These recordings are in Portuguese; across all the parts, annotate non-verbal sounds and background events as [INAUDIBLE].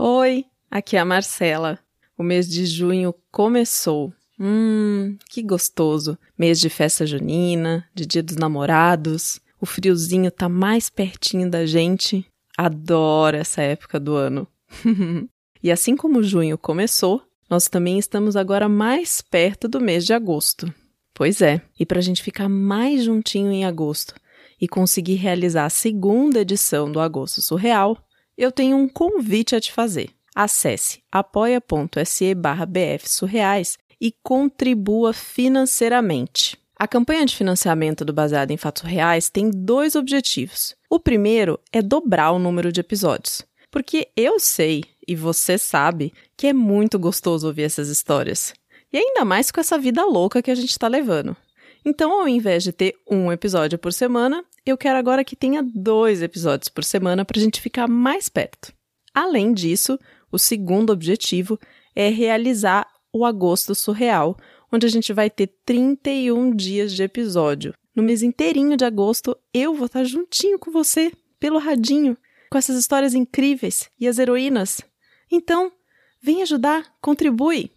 Oi, aqui é a Marcela. O mês de junho começou. Hum, que gostoso. Mês de festa junina, de dia dos namorados. O friozinho tá mais pertinho da gente. Adoro essa época do ano. [LAUGHS] e assim como junho começou, nós também estamos agora mais perto do mês de agosto. Pois é, e para a gente ficar mais juntinho em agosto e conseguir realizar a segunda edição do Agosto Surreal, eu tenho um convite a te fazer. Acesse apoia.se bfsurreais e contribua financeiramente. A campanha de financiamento do Baseado em Fatos Reais tem dois objetivos. O primeiro é dobrar o número de episódios, porque eu sei, e você sabe, que é muito gostoso ouvir essas histórias. E ainda mais com essa vida louca que a gente está levando. Então, ao invés de ter um episódio por semana, eu quero agora que tenha dois episódios por semana para a gente ficar mais perto. Além disso, o segundo objetivo é realizar o Agosto Surreal, onde a gente vai ter 31 dias de episódio. No mês inteirinho de agosto, eu vou estar juntinho com você, pelo radinho, com essas histórias incríveis e as heroínas. Então, vem ajudar, contribui.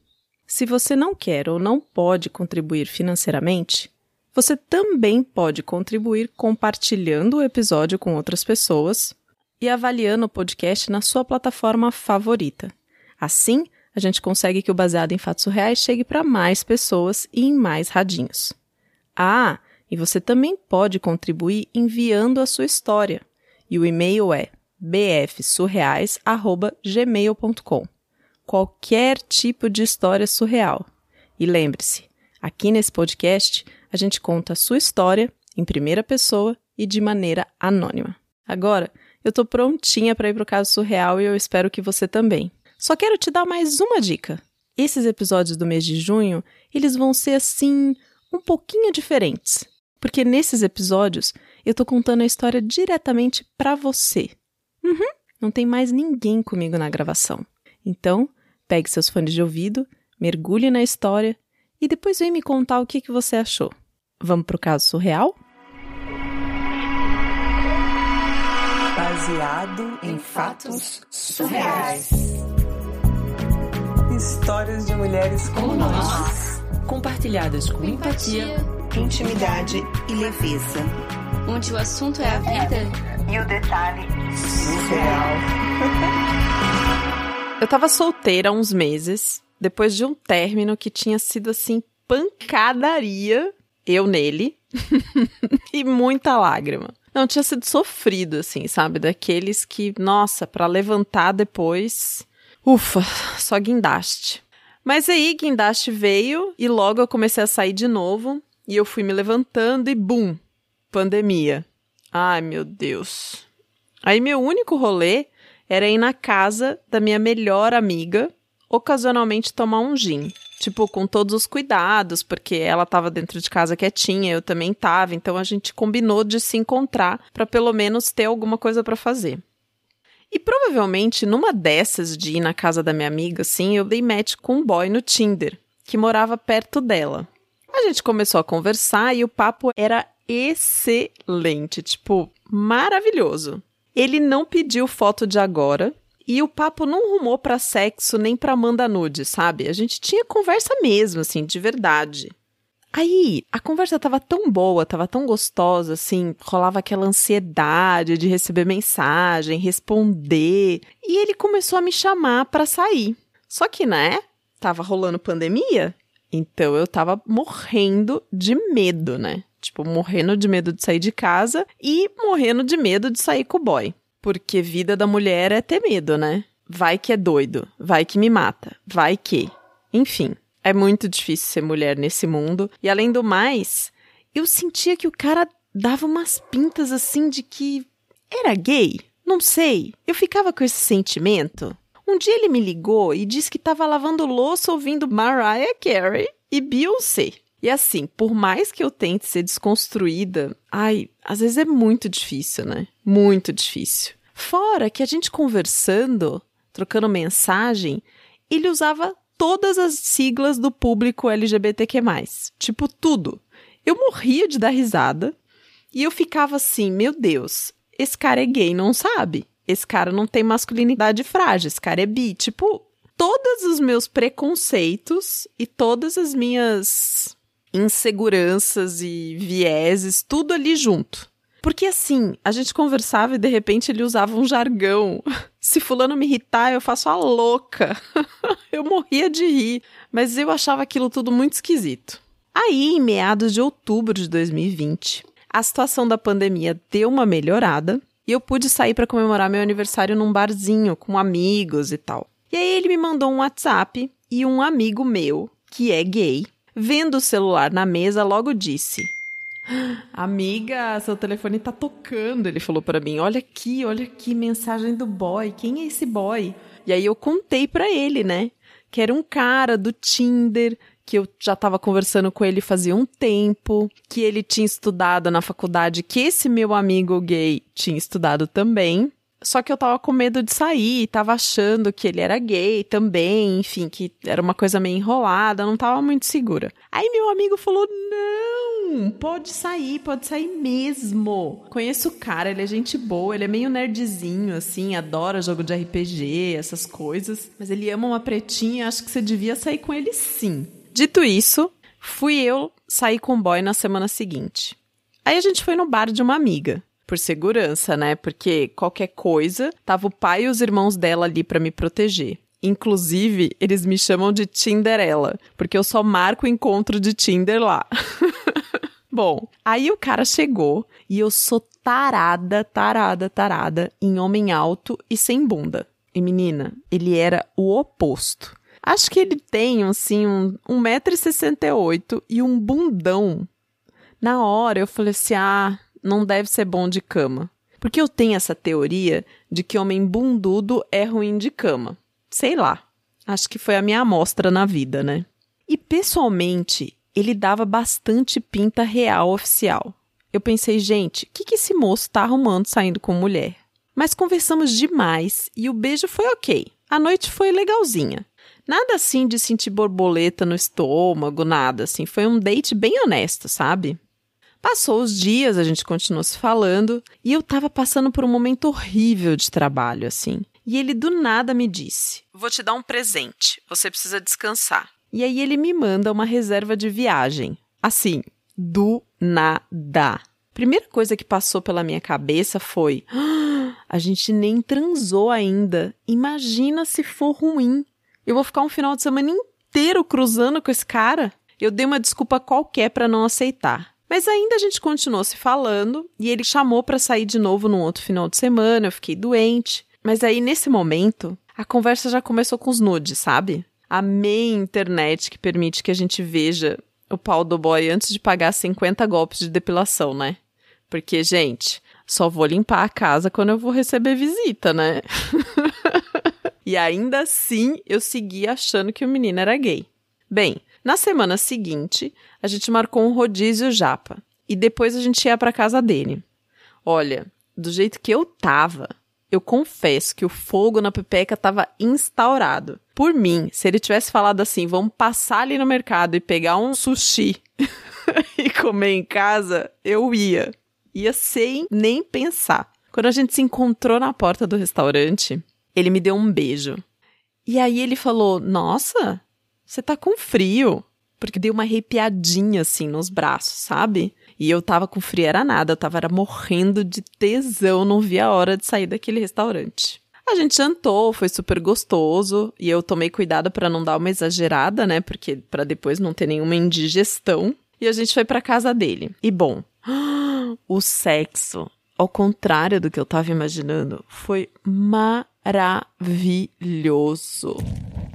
Se você não quer ou não pode contribuir financeiramente, você também pode contribuir compartilhando o episódio com outras pessoas e avaliando o podcast na sua plataforma favorita. Assim, a gente consegue que o Baseado em Fatos Reais chegue para mais pessoas e em mais radinhos. Ah, e você também pode contribuir enviando a sua história. E o e-mail é bfsurreais@gmail.com. Qualquer tipo de história surreal. E lembre-se, aqui nesse podcast a gente conta a sua história em primeira pessoa e de maneira anônima. Agora, eu tô prontinha para ir pro caso surreal e eu espero que você também. Só quero te dar mais uma dica. Esses episódios do mês de junho, eles vão ser assim, um pouquinho diferentes. Porque nesses episódios eu tô contando a história diretamente para você. Uhum, não tem mais ninguém comigo na gravação. Então, pegue seus fones de ouvido, mergulhe na história e depois vem me contar o que, que você achou. Vamos pro caso surreal? baseado em fatos surreais. Histórias de mulheres como nós, compartilhadas com empatia, intimidade e leveza. Onde o assunto é a vida e o detalhe surreal. Eu tava solteira há uns meses, depois de um término que tinha sido assim pancadaria, eu nele, [LAUGHS] e muita lágrima. Não, tinha sido sofrido, assim, sabe? Daqueles que, nossa, para levantar depois. Ufa, só guindaste. Mas aí, guindaste veio e logo eu comecei a sair de novo. E eu fui me levantando e bum! Pandemia. Ai, meu Deus. Aí, meu único rolê era ir na casa da minha melhor amiga, ocasionalmente tomar um gin tipo, com todos os cuidados, porque ela estava dentro de casa quietinha, eu também estava, então a gente combinou de se encontrar para pelo menos ter alguma coisa para fazer. E provavelmente numa dessas de ir na casa da minha amiga, assim, eu dei match com um boy no Tinder, que morava perto dela. A gente começou a conversar e o papo era excelente, tipo, maravilhoso. Ele não pediu foto de agora, e o papo não rumou para sexo nem para manda nude, sabe? A gente tinha conversa mesmo, assim, de verdade. Aí, a conversa tava tão boa, tava tão gostosa, assim, rolava aquela ansiedade de receber mensagem, responder, e ele começou a me chamar para sair. Só que, né, tava rolando pandemia, então eu tava morrendo de medo, né? Tipo, morrendo de medo de sair de casa e morrendo de medo de sair com o boy. Porque vida da mulher é ter medo, né? Vai que é doido, vai que me mata, vai que. Enfim, é muito difícil ser mulher nesse mundo. E além do mais, eu sentia que o cara dava umas pintas assim de que era gay. Não sei. Eu ficava com esse sentimento. Um dia ele me ligou e disse que estava lavando louça ouvindo Mariah Carey e Beyoncé. E assim, por mais que eu tente ser desconstruída, ai, às vezes é muito difícil, né? Muito difícil. Fora que a gente conversando, trocando mensagem, ele usava todas as siglas do público LGBTQ+. Tipo, tudo. Eu morria de dar risada e eu ficava assim, meu Deus, esse cara é gay, não sabe? esse cara não tem masculinidade frágil, esse cara é bi. Tipo, todos os meus preconceitos e todas as minhas inseguranças e vieses, tudo ali junto. Porque assim, a gente conversava e de repente ele usava um jargão. [LAUGHS] Se fulano me irritar, eu faço a louca. [LAUGHS] eu morria de rir, mas eu achava aquilo tudo muito esquisito. Aí, em meados de outubro de 2020, a situação da pandemia deu uma melhorada e eu pude sair para comemorar meu aniversário num barzinho com amigos e tal. E aí ele me mandou um WhatsApp e um amigo meu, que é gay, vendo o celular na mesa, logo disse: Amiga, seu telefone tá tocando. Ele falou para mim: Olha aqui, olha aqui, mensagem do boy. Quem é esse boy? E aí eu contei para ele, né? Que era um cara do Tinder, que eu já tava conversando com ele fazia um tempo, que ele tinha estudado na faculdade, que esse meu amigo gay tinha estudado também. Só que eu tava com medo de sair, tava achando que ele era gay também, enfim, que era uma coisa meio enrolada, não tava muito segura. Aí meu amigo falou: não, pode sair, pode sair mesmo. Conheço o cara, ele é gente boa, ele é meio nerdzinho, assim, adora jogo de RPG, essas coisas. Mas ele ama uma pretinha, acho que você devia sair com ele sim. Dito isso, fui eu sair com o boy na semana seguinte. Aí a gente foi no bar de uma amiga por segurança, né? Porque qualquer coisa, tava o pai e os irmãos dela ali para me proteger. Inclusive, eles me chamam de Tinderella, porque eu só marco o encontro de Tinder lá. [LAUGHS] Bom, aí o cara chegou e eu sou tarada, tarada, tarada em homem alto e sem bunda. E menina, ele era o oposto. Acho que ele tem, assim, um, 1,68m e um bundão. Na hora eu falei assim: ah, não deve ser bom de cama. Porque eu tenho essa teoria de que homem bundudo é ruim de cama. Sei lá. Acho que foi a minha amostra na vida, né? E pessoalmente, ele dava bastante pinta real oficial. Eu pensei, gente, o que, que esse moço tá arrumando saindo com mulher? Mas conversamos demais e o beijo foi ok. A noite foi legalzinha. Nada assim de sentir borboleta no estômago, nada assim. Foi um date bem honesto, sabe? Passou os dias, a gente continuou se falando, e eu tava passando por um momento horrível de trabalho, assim. E ele do nada me disse: Vou te dar um presente, você precisa descansar. E aí ele me manda uma reserva de viagem. Assim, do nada. Primeira coisa que passou pela minha cabeça foi: ah, a gente nem transou ainda. Imagina se for ruim. Eu vou ficar um final de semana inteiro cruzando com esse cara. Eu dei uma desculpa qualquer para não aceitar. Mas ainda a gente continuou se falando e ele chamou para sair de novo num outro final de semana. Eu fiquei doente. Mas aí nesse momento, a conversa já começou com os nudes, sabe? A meia internet que permite que a gente veja o pau do boy antes de pagar 50 golpes de depilação, né? Porque, gente, só vou limpar a casa quando eu vou receber visita, né? [LAUGHS] e ainda assim eu segui achando que o menino era gay. Bem, na semana seguinte, a gente marcou um rodízio japa e depois a gente ia para casa dele. Olha, do jeito que eu tava, eu confesso que o fogo na pepeca tava instaurado. Por mim, se ele tivesse falado assim, vamos passar ali no mercado e pegar um sushi [LAUGHS] e comer em casa, eu ia. Ia sem nem pensar. Quando a gente se encontrou na porta do restaurante, ele me deu um beijo. E aí ele falou: Nossa, você tá com frio. Porque deu uma arrepiadinha assim nos braços, sabe? E eu tava com frio, era nada, eu tava era morrendo de tesão, não via a hora de sair daquele restaurante. A gente jantou, foi super gostoso, e eu tomei cuidado para não dar uma exagerada, né? Porque para depois não ter nenhuma indigestão. E a gente foi para casa dele. E bom, [GASPS] o sexo, ao contrário do que eu tava imaginando, foi maravilhoso.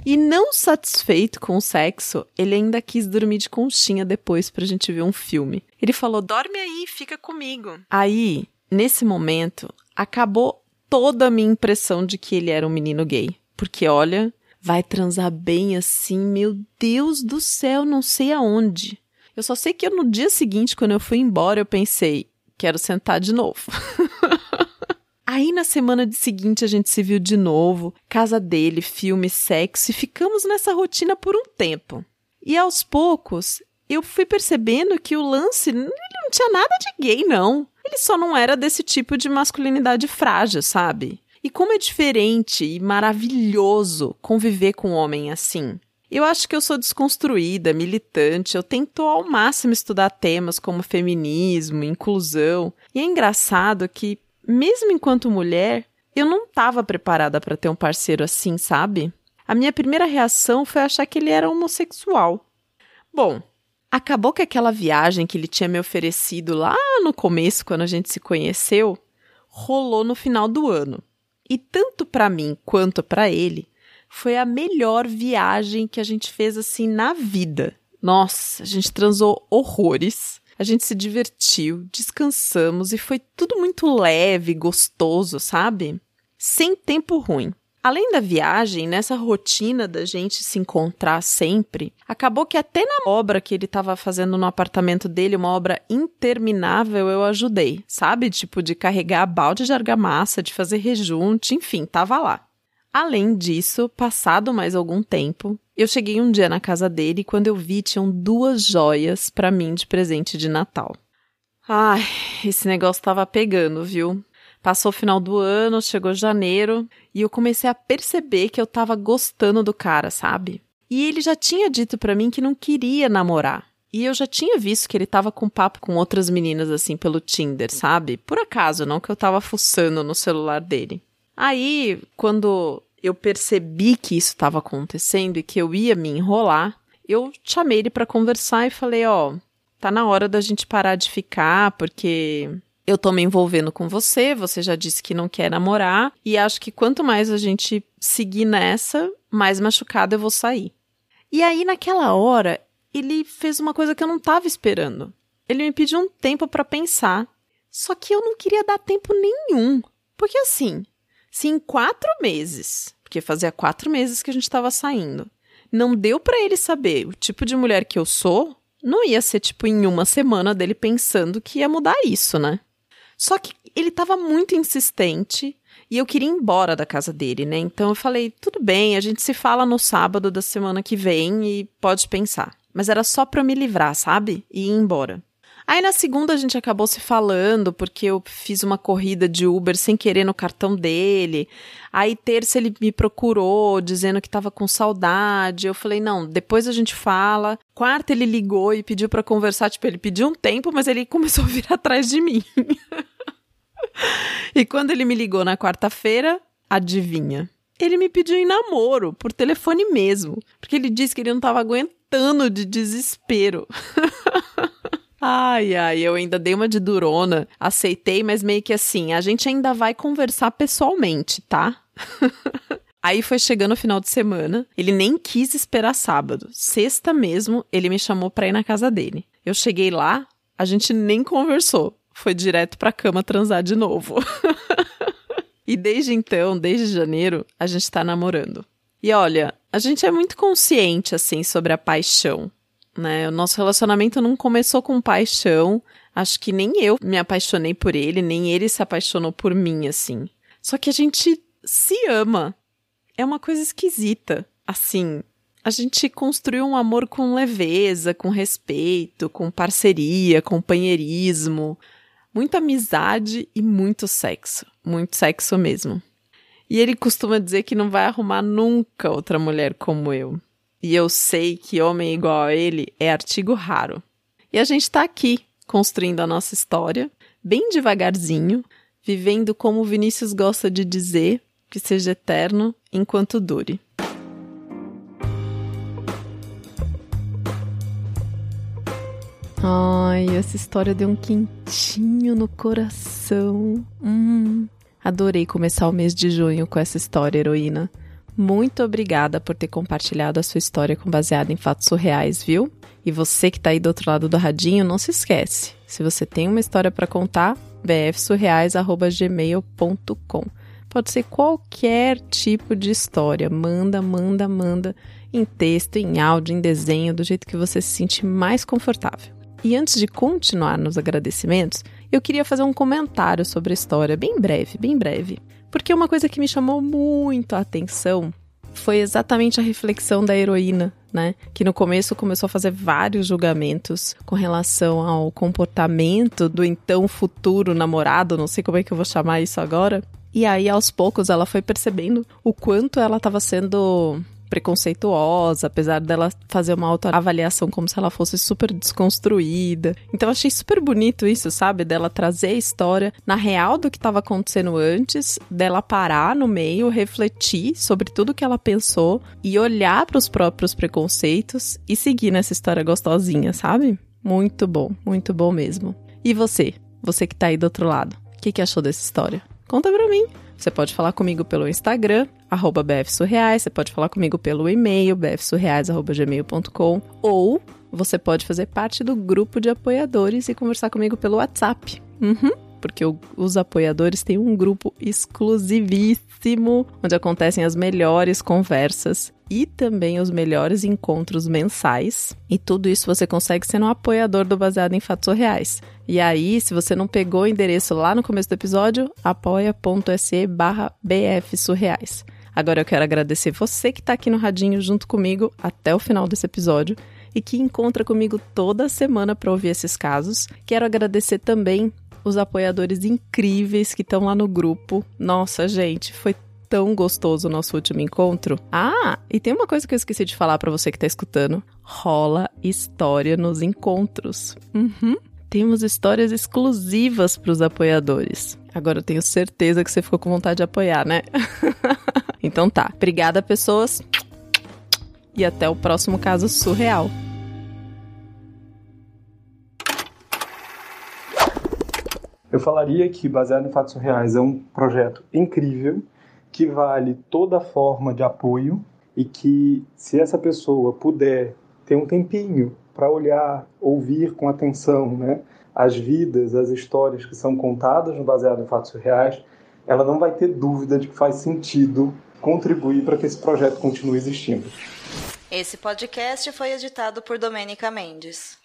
E não satisfeito com o sexo, ele ainda quis dormir de conchinha depois pra gente ver um filme. Ele falou: dorme aí, fica comigo. Aí, nesse momento, acabou toda a minha impressão de que ele era um menino gay. Porque olha, vai transar bem assim, meu Deus do céu, não sei aonde. Eu só sei que no dia seguinte, quando eu fui embora, eu pensei: quero sentar de novo. [LAUGHS] Aí na semana seguinte a gente se viu de novo, casa dele, filme, sexo, e ficamos nessa rotina por um tempo. E aos poucos eu fui percebendo que o lance ele não tinha nada de gay, não. Ele só não era desse tipo de masculinidade frágil, sabe? E como é diferente e maravilhoso conviver com um homem assim. Eu acho que eu sou desconstruída, militante, eu tento ao máximo estudar temas como feminismo, inclusão. E é engraçado que, mesmo enquanto mulher, eu não estava preparada para ter um parceiro assim, sabe? A minha primeira reação foi achar que ele era homossexual. Bom, acabou que aquela viagem que ele tinha me oferecido lá no começo, quando a gente se conheceu, rolou no final do ano. E tanto para mim quanto para ele, foi a melhor viagem que a gente fez assim na vida. Nossa, a gente transou horrores. A gente se divertiu, descansamos e foi tudo muito leve, gostoso, sabe? Sem tempo ruim. Além da viagem, nessa rotina da gente se encontrar sempre, acabou que até na obra que ele estava fazendo no apartamento dele, uma obra interminável, eu ajudei, sabe? Tipo, de carregar balde de argamassa, de fazer rejunte, enfim, tava lá. Além disso, passado mais algum tempo, eu cheguei um dia na casa dele e quando eu vi, tinham duas joias para mim de presente de Natal. Ai, esse negócio tava pegando, viu? Passou o final do ano, chegou janeiro e eu comecei a perceber que eu tava gostando do cara, sabe? E ele já tinha dito para mim que não queria namorar. E eu já tinha visto que ele tava com papo com outras meninas assim pelo Tinder, sabe? Por acaso, não que eu tava fuçando no celular dele. Aí, quando eu percebi que isso estava acontecendo e que eu ia me enrolar, eu chamei ele para conversar e falei: Ó, oh, tá na hora da gente parar de ficar, porque eu tô me envolvendo com você, você já disse que não quer namorar, e acho que quanto mais a gente seguir nessa, mais machucada eu vou sair. E aí, naquela hora, ele fez uma coisa que eu não tava esperando. Ele me pediu um tempo para pensar. Só que eu não queria dar tempo nenhum. Porque assim, se em quatro meses, porque fazia quatro meses que a gente estava saindo, não deu para ele saber o tipo de mulher que eu sou, não ia ser tipo em uma semana dele pensando que ia mudar isso, né? Só que ele estava muito insistente e eu queria ir embora da casa dele, né? Então eu falei: tudo bem, a gente se fala no sábado da semana que vem e pode pensar. Mas era só para me livrar, sabe? E ir embora. Aí na segunda a gente acabou se falando, porque eu fiz uma corrida de Uber sem querer no cartão dele. Aí terça ele me procurou, dizendo que tava com saudade. Eu falei, não, depois a gente fala. Quarta ele ligou e pediu para conversar. Tipo, ele pediu um tempo, mas ele [LAUGHS] começou a vir atrás de mim. [LAUGHS] e quando ele me ligou na quarta-feira, adivinha? Ele me pediu em namoro, por telefone mesmo. Porque ele disse que ele não tava aguentando de desespero. [LAUGHS] Ai, ai, eu ainda dei uma de durona, aceitei, mas meio que assim, a gente ainda vai conversar pessoalmente, tá? [LAUGHS] Aí foi chegando o final de semana, ele nem quis esperar sábado. Sexta mesmo, ele me chamou pra ir na casa dele. Eu cheguei lá, a gente nem conversou. Foi direto pra cama transar de novo. [LAUGHS] e desde então, desde janeiro, a gente tá namorando. E olha, a gente é muito consciente, assim, sobre a paixão né? O nosso relacionamento não começou com paixão. Acho que nem eu me apaixonei por ele, nem ele se apaixonou por mim, assim. Só que a gente se ama. É uma coisa esquisita. Assim, a gente construiu um amor com leveza, com respeito, com parceria, companheirismo, muita amizade e muito sexo. Muito sexo mesmo. E ele costuma dizer que não vai arrumar nunca outra mulher como eu. E eu sei que homem igual a ele é artigo raro. E a gente está aqui, construindo a nossa história, bem devagarzinho, vivendo como Vinícius gosta de dizer, que seja eterno enquanto dure. Ai, essa história deu um quentinho no coração. Hum, adorei começar o mês de junho com essa história, heroína. Muito obrigada por ter compartilhado a sua história com baseada em fatos surreais, viu? E você que está aí do outro lado do radinho, não se esquece. Se você tem uma história para contar, bfsurreais@gmail.com. Pode ser qualquer tipo de história. Manda, manda, manda em texto, em áudio, em desenho, do jeito que você se sente mais confortável. E antes de continuar nos agradecimentos, eu queria fazer um comentário sobre a história, bem breve, bem breve. Porque uma coisa que me chamou muito a atenção foi exatamente a reflexão da heroína, né? Que no começo começou a fazer vários julgamentos com relação ao comportamento do então futuro namorado, não sei como é que eu vou chamar isso agora. E aí, aos poucos, ela foi percebendo o quanto ela estava sendo preconceituosa, apesar dela fazer uma autoavaliação como se ela fosse super desconstruída. Então achei super bonito isso, sabe? Dela trazer a história na real do que estava acontecendo antes, dela parar no meio, refletir sobre tudo que ela pensou e olhar para os próprios preconceitos e seguir nessa história gostosinha, sabe? Muito bom, muito bom mesmo. E você? Você que tá aí do outro lado, o que, que achou dessa história? Conta pra mim. Você pode falar comigo pelo Instagram, arroba bfsurreais, você pode falar comigo pelo e-mail, bfsurreais.gmail.com, ou você pode fazer parte do grupo de apoiadores e conversar comigo pelo WhatsApp. Uhum, porque o, os apoiadores têm um grupo exclusivíssimo, onde acontecem as melhores conversas e também os melhores encontros mensais. E tudo isso você consegue sendo um apoiador do Baseado em Fatos Reais. E aí, se você não pegou o endereço lá no começo do episódio, apoia.se barra bfsurreais. Agora eu quero agradecer você que está aqui no Radinho junto comigo até o final desse episódio e que encontra comigo toda semana para ouvir esses casos. Quero agradecer também os apoiadores incríveis que estão lá no grupo. Nossa, gente, foi tão gostoso o nosso último encontro. Ah, e tem uma coisa que eu esqueci de falar para você que tá escutando. Rola história nos encontros. Uhum. Temos histórias exclusivas para os apoiadores. Agora eu tenho certeza que você ficou com vontade de apoiar, né? [LAUGHS] então tá. Obrigada, pessoas. E até o próximo caso surreal. Eu falaria que Baseado em Fatos Reais é um projeto incrível que vale toda forma de apoio e que se essa pessoa puder ter um tempinho para olhar, ouvir com atenção, né, as vidas, as histórias que são contadas no baseado em fatos reais, ela não vai ter dúvida de que faz sentido contribuir para que esse projeto continue existindo. Esse podcast foi editado por Domênica Mendes.